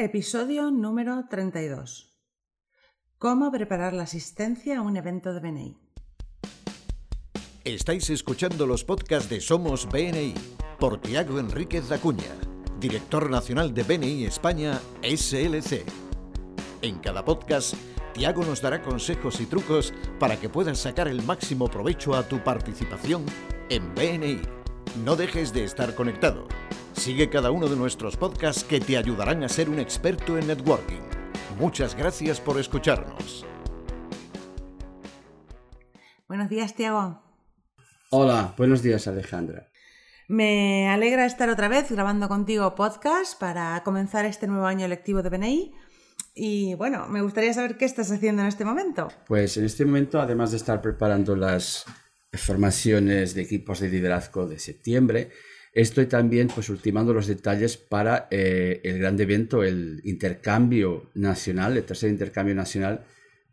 Episodio número 32. ¿Cómo preparar la asistencia a un evento de BNI? Estáis escuchando los podcasts de Somos BNI por Tiago Enríquez Acuña, director nacional de BNI España SLC. En cada podcast, Tiago nos dará consejos y trucos para que puedas sacar el máximo provecho a tu participación en BNI. No dejes de estar conectado. Sigue cada uno de nuestros podcasts que te ayudarán a ser un experto en networking. Muchas gracias por escucharnos. Buenos días, Tiago. Hola, buenos días, Alejandra. Me alegra estar otra vez grabando contigo podcast para comenzar este nuevo año lectivo de BNI. Y bueno, me gustaría saber qué estás haciendo en este momento. Pues en este momento, además de estar preparando las formaciones de equipos de liderazgo de septiembre, Estoy también pues ultimando los detalles para eh, el gran evento, el intercambio nacional, el tercer intercambio nacional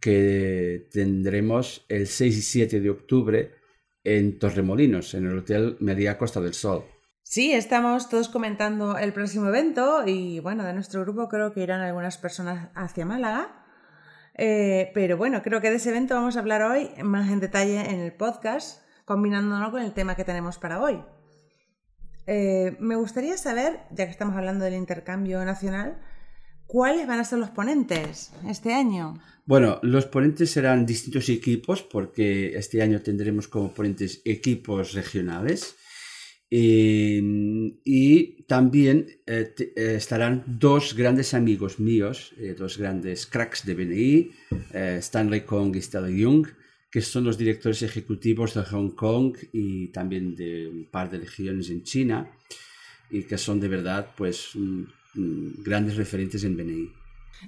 que tendremos el 6 y 7 de octubre en Torremolinos, en el Hotel Media Costa del Sol. Sí, estamos todos comentando el próximo evento y bueno, de nuestro grupo creo que irán algunas personas hacia Málaga. Eh, pero bueno, creo que de ese evento vamos a hablar hoy más en detalle en el podcast, combinándolo con el tema que tenemos para hoy. Eh, me gustaría saber, ya que estamos hablando del intercambio nacional, ¿cuáles van a ser los ponentes este año? Bueno, los ponentes serán distintos equipos porque este año tendremos como ponentes equipos regionales. Em, y también eh, eh, estarán dos grandes amigos míos, dos grandes cracks de BNI, Stanley Kong y Stella Young, que son los directores ejecutivos de Hong Kong y también de un par de regiones en China y que son de verdad pues grandes referentes en BNI.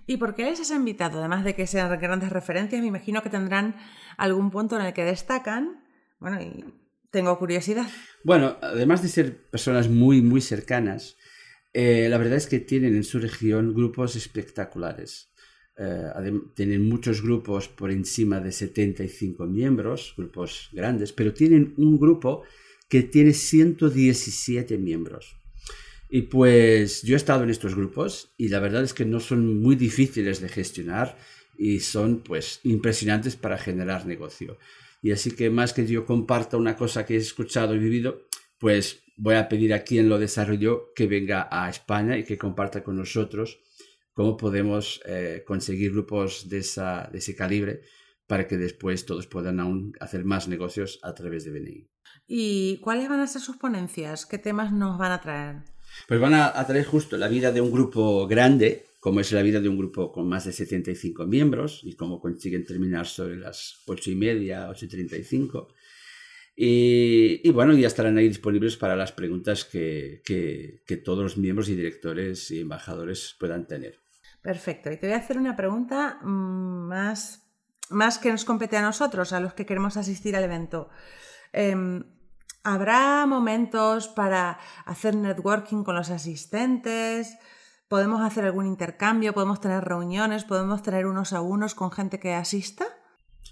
¿Y por qué les has invitado? Además de que sean grandes referencias, me imagino que tendrán algún punto en el que destacan. Bueno, y tengo curiosidad. Bueno, además de ser personas muy, muy cercanas, eh, la verdad es que tienen en su región grupos espectaculares. Eh, tienen muchos grupos por encima de 75 miembros, grupos grandes, pero tienen un grupo que tiene 117 miembros. Y pues yo he estado en estos grupos y la verdad es que no son muy difíciles de gestionar y son pues impresionantes para generar negocio. Y así que más que yo comparta una cosa que he escuchado y vivido, pues voy a pedir a quien lo desarrolló que venga a España y que comparta con nosotros cómo podemos eh, conseguir grupos de, esa, de ese calibre para que después todos puedan aún hacer más negocios a través de BNI. ¿Y cuáles van a ser sus ponencias? ¿Qué temas nos van a traer? Pues van a, traer justo la vida de un grupo grande, como es la vida de un grupo con más de 75 miembros y cómo consiguen terminar sobre las 8 y media, 8.35. Y, y, bueno, ya estarán ahí disponibles para las preguntas que, que, que todos los miembros y directores y embajadores puedan tener. Perfecto. Y te voy a hacer una pregunta mm, más, más que nos compete a nosotros, a los que queremos asistir al evento. Em, ¿Habrá momentos para hacer networking con los asistentes? ¿Podemos hacer algún intercambio? ¿Podemos tener reuniones? ¿Podemos tener unos a unos con gente que asista?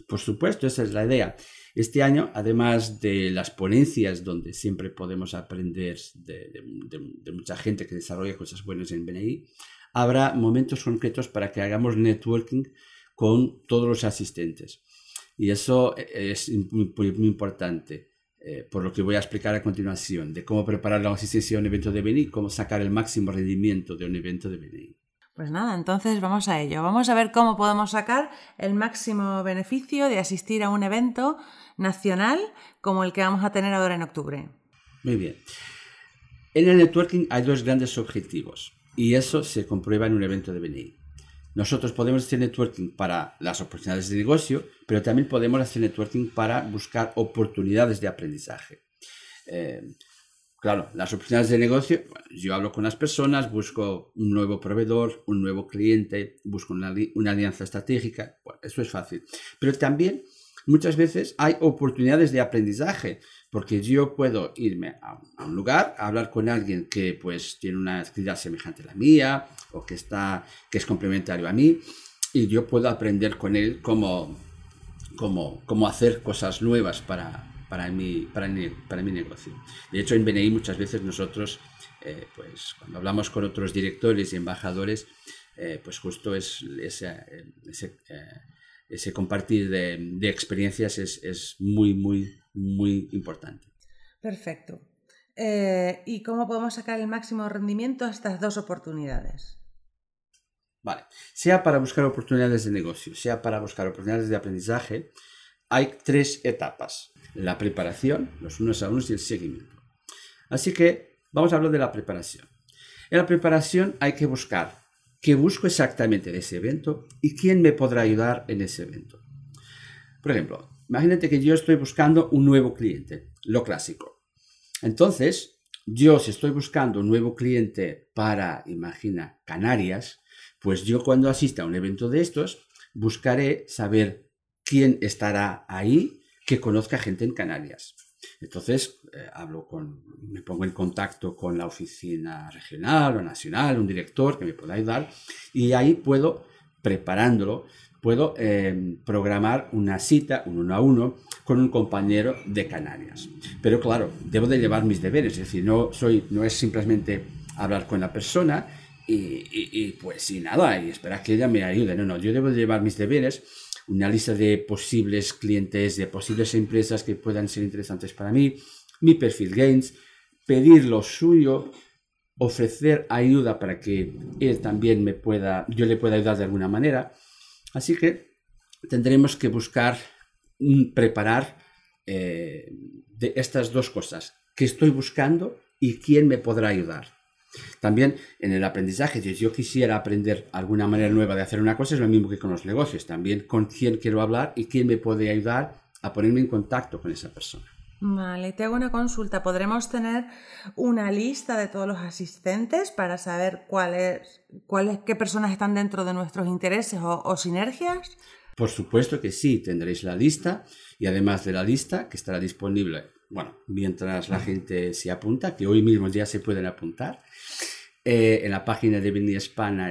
Por supuesto, esa es la idea. Este año, además de las ponencias donde siempre podemos aprender de, mucha gente que desarrolla cosas buenas en BNI, habrá momentos concretos para que hagamos networking con todos los asistentes. Y eso es muy, importante, eh, por lo que voy a explicar a continuación, de cómo preparar la asistencia a un evento de BNI, cómo sacar el máximo rendimiento de un evento de BNI. Pues nada, entonces vamos a ello. Vamos a ver cómo podemos sacar el máximo beneficio de asistir a un evento nacional como el que vamos a tener ahora en octubre. Muy bien. En el networking hay dos grandes objetivos. Y eso se comprueba en un evento de BNI. Nosotros podemos hacer networking para las oportunidades de negocio, pero también podemos hacer networking para buscar oportunidades de aprendizaje. Eh, claro, las oportunidades de negocio, yo hablo con las personas, busco un nuevo proveedor, un nuevo cliente, busco una, alianza estratégica, bueno, eso es fácil. Pero también muchas veces hay oportunidades de aprendizaje porque yo puedo irme a, un lugar a hablar con alguien que pues tiene una actividad semejante a la mía o que está que es complementario a mí y yo puedo aprender con él cómo, cómo, cómo hacer cosas nuevas para, para, mi, para, para mi negocio. De hecho, en BNI muchas veces nosotros eh, pues cuando hablamos con otros directores y embajadores, eh, pues justo es ese, ese, compartir de, experiencias es, muy, muy, muy importante. Perfecto. ¿Y cómo podemos sacar el máximo rendimiento a estas dos oportunidades? Vale, sea para buscar oportunidades de negocio, sea para buscar oportunidades de aprendizaje, hay tres etapas. La preparación, los unos a unos y el seguimiento. Así que vamos a hablar de la preparación. En la preparación hay que buscar qué busco exactamente en ese evento y quién me podrá ayudar en ese evento. Por ejemplo, imagínate que yo estoy buscando un nuevo cliente, lo clásico. Entonces, yo si estoy buscando un nuevo cliente para, imagina, Canarias, pues yo cuando asista a un evento de estos, buscaré saber quién estará ahí que conozca gente en Canarias. Entonces, eh, hablo con, me pongo en contacto con la oficina regional o nacional, un director que me pueda ayudar, y ahí puedo, preparándolo, puedo em, programar una cita, un uno a uno, con un compañero de Canarias. Pero claro, debo de llevar mis deberes, es decir, no, soy, no es simplemente hablar con la persona y, y pues y nada, y esperar que ella me ayude. No, no, yo debo de llevar mis deberes una lista de posibles clientes, de posibles empresas que puedan ser interesantes para mí, mi perfil Gains, pedir lo suyo, ofrecer ayuda para que él también me pueda, yo le pueda ayudar de alguna manera. Así que tendremos que buscar mm, preparar eh, de estas dos cosas, qué estoy buscando y quién me podrá ayudar. También en el aprendizaje, si yo quisiera aprender alguna manera nueva de hacer una cosa, es lo mismo que con los negocios. También con quién quiero hablar y quién me puede ayudar a ponerme en contacto con esa persona. Vale, te hago una consulta. ¿Podremos tener una lista de todos los asistentes para saber cuáles, cuáles, qué personas están dentro de nuestros intereses o, o sinergias? Por supuesto que sí, tendréis la lista y además de la lista que estará disponible bueno, mientras la gente se apunta, que hoy mismo ya se pueden apuntar, eh, en la página de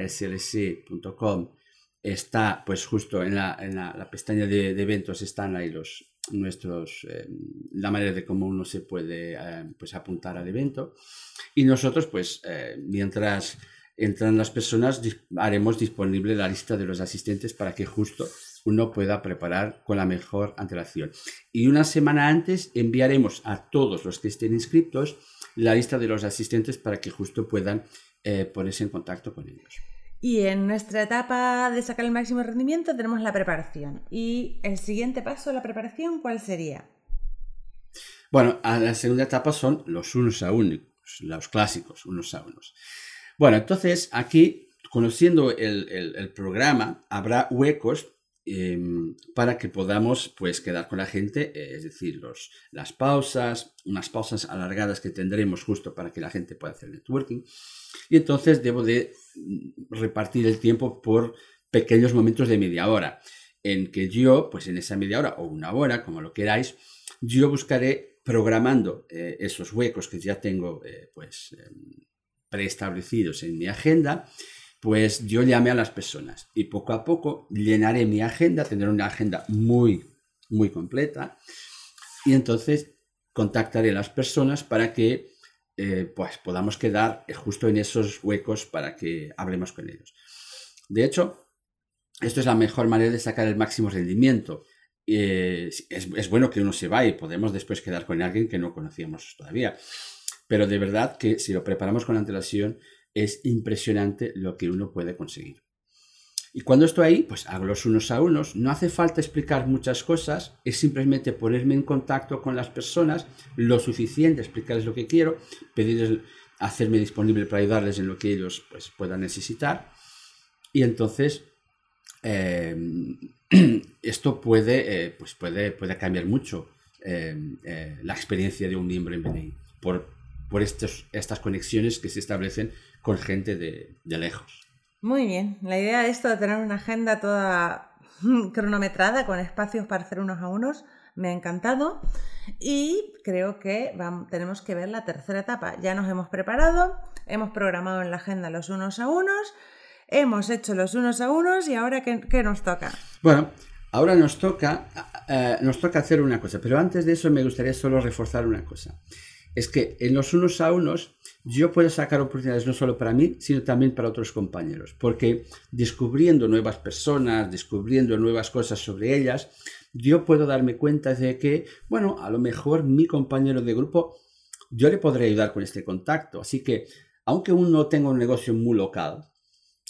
slc.com está, pues justo en la, en la, pestaña de, eventos están ahí los nuestros, eh, la manera de cómo uno se puede eh, pues apuntar al evento. Y nosotros, pues, mientras entran las personas, haremos disponible la lista de los asistentes para que justo uno pueda preparar con la mejor antelación. Y una semana antes enviaremos a todos los que estén inscritos la lista de los asistentes para que justo puedan eh, ponerse en contacto con ellos. Y en nuestra etapa de sacar el máximo rendimiento tenemos la preparación. ¿Y el siguiente paso de la preparación cuál sería? Bueno, a la segunda etapa son los unos a unos, los clásicos, unos a unos. Bueno, entonces aquí, conociendo el, el programa, habrá huecos Em, para que podamos pues quedar con la gente, eh, es decir, los, las pausas, unas pausas alargadas que tendremos justo para que la gente pueda hacer networking. Y entonces debo de mm, repartir el tiempo por pequeños momentos de media hora, en que yo, pues en esa media hora o una hora, como lo queráis, yo buscaré programando eh, esos huecos que ya tengo eh, pues em, preestablecidos en mi agenda pues yo llamé a las personas y poco a poco llenaré mi agenda, tendré una agenda muy, muy completa y entonces contactaré a las personas para que eh, pues podamos quedar justo en esos huecos para que hablemos con ellos. De hecho, esto es la mejor manera de sacar el máximo rendimiento. Eh, es, bueno que uno se vaya y podemos después quedar con alguien que no conocíamos todavía. Pero de verdad que si lo preparamos con antelación, es impresionante lo que uno puede conseguir. Y cuando estoy ahí, pues hago los unos a unos. No hace falta explicar muchas cosas, es simplemente ponerme en contacto con las personas lo suficiente, explicarles lo que quiero, pedirles, hacerme disponible para ayudarles en lo que ellos pues, puedan necesitar. Y entonces, eh, esto puede, eh, pues puede, puede cambiar mucho eh, la experiencia de un miembro en BNI por, por estas conexiones que se establecen con gente de, lejos. Muy bien, la idea de esto de tener una agenda toda cronometrada con espacios para hacer unos a unos me ha encantado y creo que vamos, tenemos que ver la tercera etapa. Ya nos hemos preparado, hemos programado en la agenda los unos a unos, hemos hecho los unos a unos y ahora ¿qué, nos toca? Bueno, ahora nos toca, eh, nos toca hacer una cosa, pero antes de eso me gustaría solo reforzar una cosa. Es que en los unos a unos yo puedo sacar oportunidades no solo para mí, sino también para otros compañeros, porque descubriendo nuevas personas, descubriendo nuevas cosas sobre ellas, yo puedo darme cuenta de que, bueno, a lo mejor mi compañero de grupo, yo le podré ayudar con este contacto. Así que, aunque uno tenga un negocio muy local,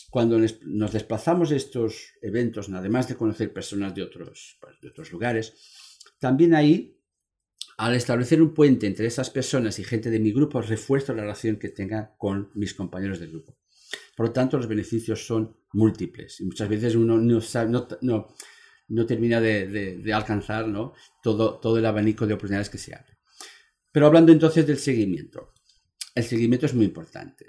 cuando nos desplazamos a estos eventos, además de conocer personas de otros, pues, de otros lugares, también ahí, al establecer un puente entre esas personas y gente de mi grupo, refuerzo la relación que tenga con mis compañeros de grupo. Por lo tanto, los beneficios son múltiples y muchas veces uno no, termina de, alcanzar todo el abanico de oportunidades que se abre. Pero hablando entonces del seguimiento, el seguimiento es muy importante.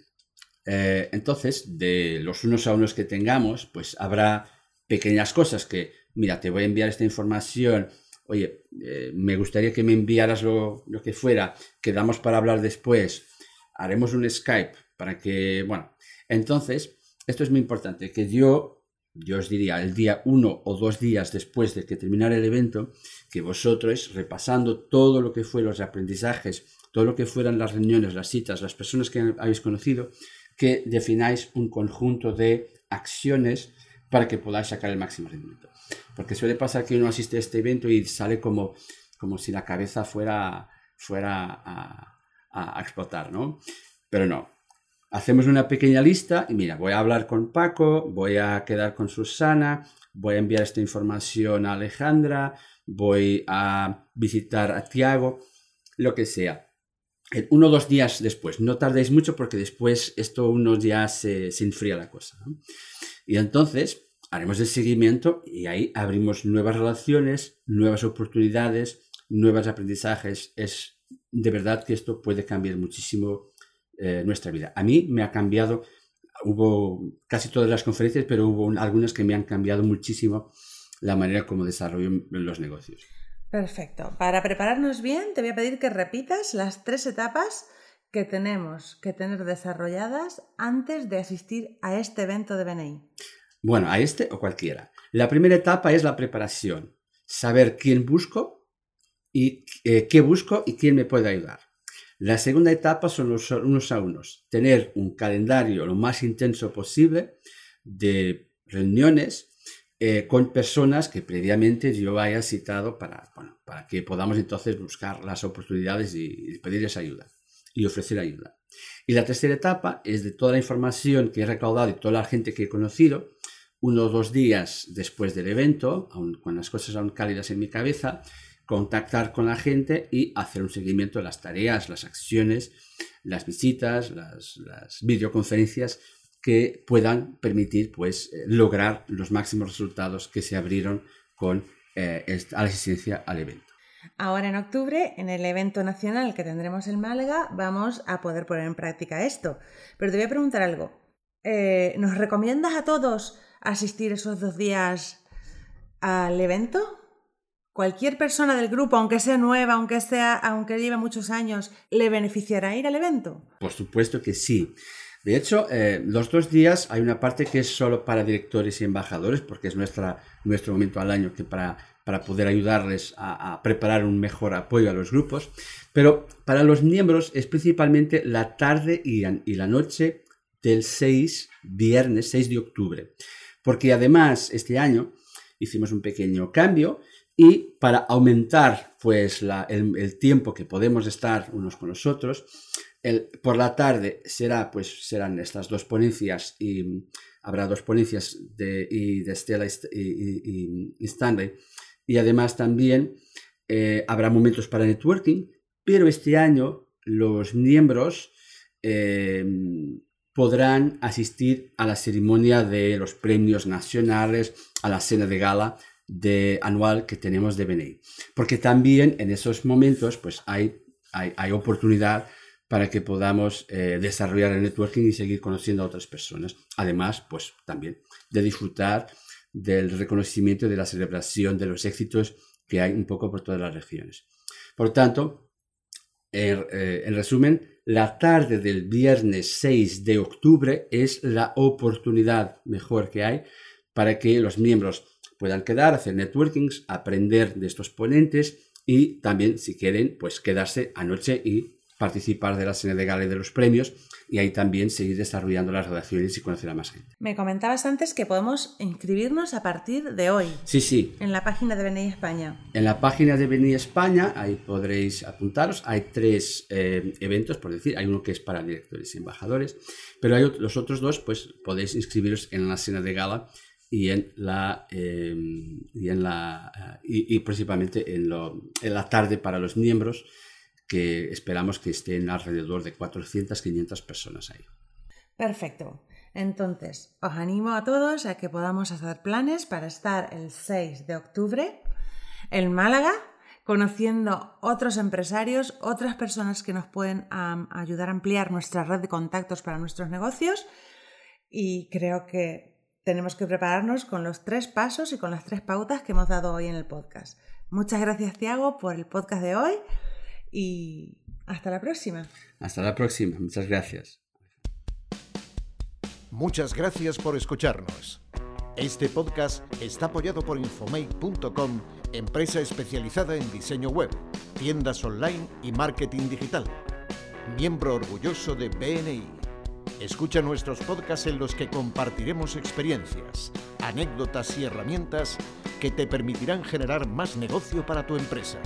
Eh, entonces, de los unos a unos que tengamos, pues habrá pequeñas cosas que, mira, te voy a enviar esta información, oye, eh, me gustaría que me enviaras lo, que fuera, quedamos para hablar después, haremos un Skype para que, bueno, entonces, esto es muy importante, que yo, yo os diría, el día uno o dos días después de que terminara el evento, que vosotros, repasando todo lo que fue los aprendizajes, todo lo que fueran las reuniones, las citas, las personas que habéis conocido, que defináis un conjunto de acciones para que podáis sacar el máximo rendimiento. Porque suele pasar que uno asiste a este evento y sale como, como si la cabeza fuera, fuera a, a, explotar, ¿no? Pero no. Hacemos una pequeña lista y mira, voy a hablar con Paco, voy a quedar con Susana, voy a enviar esta información a Alejandra, voy a visitar a Tiago, lo que sea uno o dos días después. No tardéis mucho porque después esto unos días se, enfría la cosa. Y entonces haremos el seguimiento y ahí abrimos nuevas relaciones, nuevas oportunidades, nuevos aprendizajes. Es de verdad que esto puede cambiar muchísimo eh, nuestra vida. A mí me ha cambiado, hubo casi todas las conferencias, pero hubo algunas que me han cambiado muchísimo la manera como desarrollo los negocios. Perfecto. Para prepararnos bien, te voy a pedir que repitas las tres etapas que tenemos que tener desarrolladas antes de asistir a este evento de BNI. Bueno, a este o cualquiera. La primera etapa es la preparación. Saber quién busco y eh, qué busco y quién me puede ayudar. La segunda etapa son los unos a unos. Tener un calendario lo más intenso posible de reuniones eh, con personas que previamente yo haya citado para, para que podamos entonces buscar las oportunidades y, pedirles ayuda y ofrecer ayuda. Y la tercera etapa es de toda la información que he recaudado y toda la gente que he conocido, uno o dos días después del evento, con las cosas aún cálidas en mi cabeza, contactar con la gente y hacer un seguimiento de las tareas, las acciones, las visitas, las videoconferencias que puedan permitir pues, eh, lograr los máximos resultados que se abrieron con eh, la asistencia al evento. Ahora en octubre, en el evento nacional que tendremos en Málaga, vamos a poder poner en práctica esto. Pero te voy a preguntar algo. Eh, ¿Nos recomiendas a todos asistir esos dos días al evento? ¿Cualquier persona del grupo, aunque sea nueva, aunque, sea, aunque lleve muchos años, le beneficiará ir al evento? Por supuesto que sí. De hecho, eh, los dos días hay una parte que es solo para directores y embajadores, porque es nuestro momento al año que para, para poder ayudarles a, preparar un mejor apoyo a los grupos. Pero para los miembros es principalmente la tarde y, la noche del 6, viernes 6 de octubre. Porque además este año hicimos un pequeño cambio y para aumentar pues el, tiempo que podemos estar unos con los otros, por la tarde será, pues, serán estas dos ponencias y habrá dos ponencias de, y de Stella y, Stanley. Y además también eh, habrá momentos para networking, pero este año los miembros eh, podrán asistir a la ceremonia de los premios nacionales, a la cena de gala de, anual que tenemos de BNI. Porque también en esos momentos pues hay, hay, hay oportunidad para que podamos eh, desarrollar el networking y seguir conociendo a otras personas. Además, pues también de disfrutar del reconocimiento y de la celebración de los éxitos que hay un poco por todas las regiones. Por tanto, en, eh, en resumen, la tarde del viernes 6 de octubre es la oportunidad mejor que hay para que los miembros puedan quedar, hacer networkings, aprender de estos ponentes y también, si quieren, pues quedarse anoche y participar de la cena de gala y de los premios y ahí también seguir desarrollando las relaciones y conocer a más gente. Me comentabas antes que podemos inscribirnos a partir de hoy. Sí, sí. En la página de BNI España. En la página de BNI España, ahí podréis apuntaros. Hay tres eh, eventos, por decir. Hay uno que es para directores y embajadores, pero hay los otros dos, pues podéis inscribiros en la cena de gala y en la eh, y en la y, principalmente en, en la tarde para los miembros que esperamos que estén alrededor de 400, 500 personas ahí. Perfecto. Entonces, os animo a todos a que podamos hacer planes para estar el 6 de octubre en Málaga, conociendo otros empresarios, otras personas que nos pueden ayudar a ampliar nuestra red de contactos para nuestros negocios. Y creo que tenemos que prepararnos con los tres pasos y con las tres pautas que hemos dado hoy en el podcast. Muchas gracias, Tiago, por el podcast de hoy y hasta la próxima. Hasta la próxima, muchas gracias. Muchas gracias por escucharnos. Este podcast está apoyado por infomake.com, empresa especializada en diseño web, tiendas online y marketing digital. Miembro orgulloso de BNI. Escucha nuestros podcasts en los que compartiremos experiencias, anécdotas y herramientas que te permitirán generar más negocio para tu empresa.